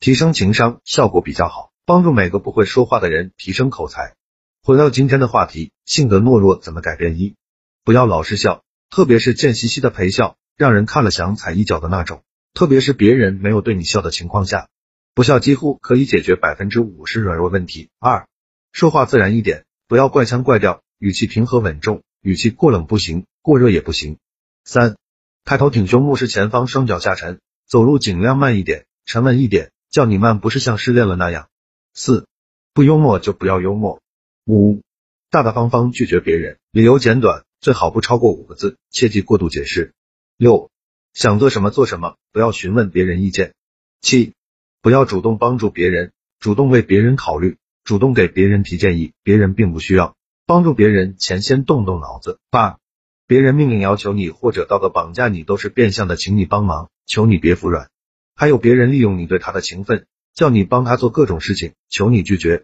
提升情商效果比较好，帮助每个不会说话的人提升口才。回到今天的话题，性格懦弱怎么改变？一，不要老是笑，特别是贱兮兮的陪笑，让人看了想踩一脚的那种。特别是别人没有对你笑的情况下，不笑几乎可以解决百分之五十软弱问题。二，说话自然一点，不要怪腔怪调，语气平和稳重，语气过冷不行，过热也不行。三，抬头挺胸，目视前方，双脚下沉，走路尽量慢一点，沉稳一点。叫你慢不是像失恋了那样。四，不幽默就不要幽默。五，大大方方拒绝别人，理由简短，最好不超过五个字，切忌过度解释。六，想做什么做什么，不要询问别人意见。七，不要主动帮助别人，主动为别人考虑，主动给别人提建议，别人并不需要帮助别人前先动动脑子。八，别人命令要求你或者道德绑架你，都是变相的请你帮忙，求你别服软。还有别人利用你对他的情分，叫你帮他做各种事情，求你拒绝。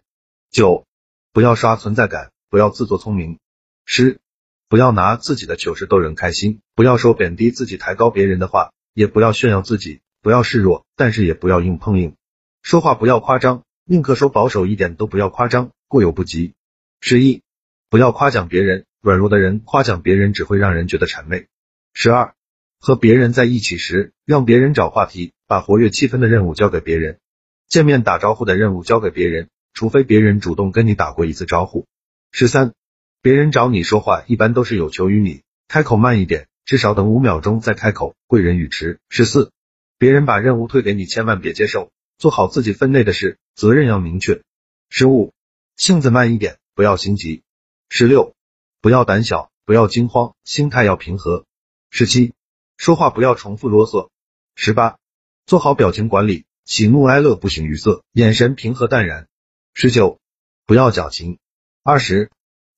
九，不要刷存在感，不要自作聪明。十，不要拿自己的糗事逗人开心，不要说贬低自己、抬高别人的话，也不要炫耀自己，不要示弱，但是也不要硬碰硬。说话不要夸张，宁可说保守一点，都不要夸张，过犹不及。十一，不要夸奖别人，软弱的人夸奖别人只会让人觉得谄媚。十二。和别人在一起时，让别人找话题，把活跃气氛的任务交给别人；见面打招呼的任务交给别人，除非别人主动跟你打过一次招呼。十三，别人找你说话，一般都是有求于你，开口慢一点，至少等五秒钟再开口，贵人语迟。十四，别人把任务推给你，千万别接受，做好自己分内的事，责任要明确。十五，性子慢一点，不要心急。十六，不要胆小，不要惊慌，心态要平和。十七。说话不要重复啰嗦。十八，做好表情管理，喜怒哀乐不形于色，眼神平和淡然。十九，不要矫情。二十，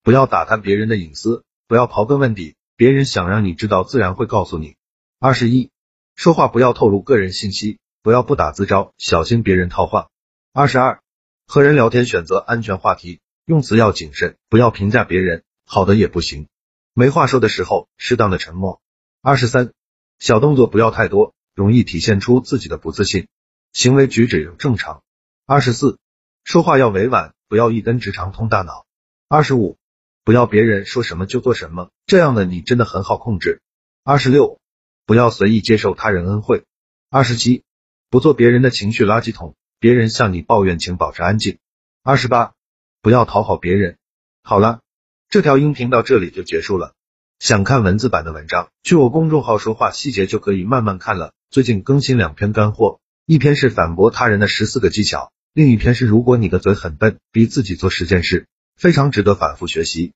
不要打探别人的隐私，不要刨根问底，别人想让你知道，自然会告诉你。二十一，说话不要透露个人信息，不要不打自招，小心别人套话。二十二，和人聊天选择安全话题，用词要谨慎，不要评价别人，好的也不行。没话说的时候，适当的沉默。二十三。小动作不要太多，容易体现出自己的不自信。行为举止要正常。二十四，说话要委婉，不要一根直肠通大脑。二十五，不要别人说什么就做什么，这样的你真的很好控制。二十六，不要随意接受他人恩惠。二十七，不做别人的情绪垃圾桶，别人向你抱怨，请保持安静。二十八，不要讨好别人。好了，这条音频到这里就结束了。想看文字版的文章，去我公众号说话细节就可以慢慢看了。最近更新两篇干货，一篇是反驳他人的十四个技巧，另一篇是如果你的嘴很笨，逼自己做十件事，非常值得反复学习。